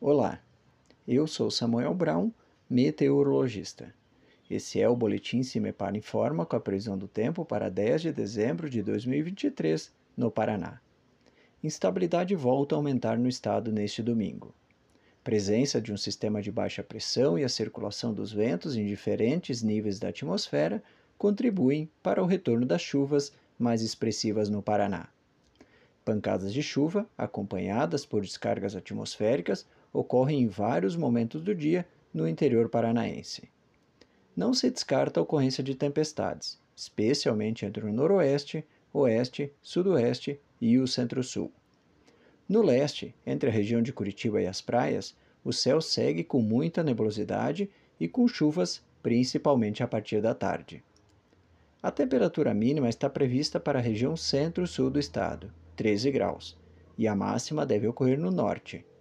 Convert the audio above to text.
Olá, eu sou Samuel Brown, meteorologista. Esse é o Boletim Cimepar Informa com a previsão do tempo para 10 de dezembro de 2023, no Paraná. Instabilidade volta a aumentar no estado neste domingo. Presença de um sistema de baixa pressão e a circulação dos ventos em diferentes níveis da atmosfera contribuem para o retorno das chuvas mais expressivas no Paraná. Pancadas de chuva, acompanhadas por descargas atmosféricas, ocorrem em vários momentos do dia no interior paranaense. Não se descarta a ocorrência de tempestades, especialmente entre o noroeste, oeste, sudoeste e o centro-sul. No leste, entre a região de Curitiba e as praias, o céu segue com muita nebulosidade e com chuvas, principalmente a partir da tarde. A temperatura mínima está prevista para a região centro-sul do estado, 13 graus, e a máxima deve ocorrer no norte,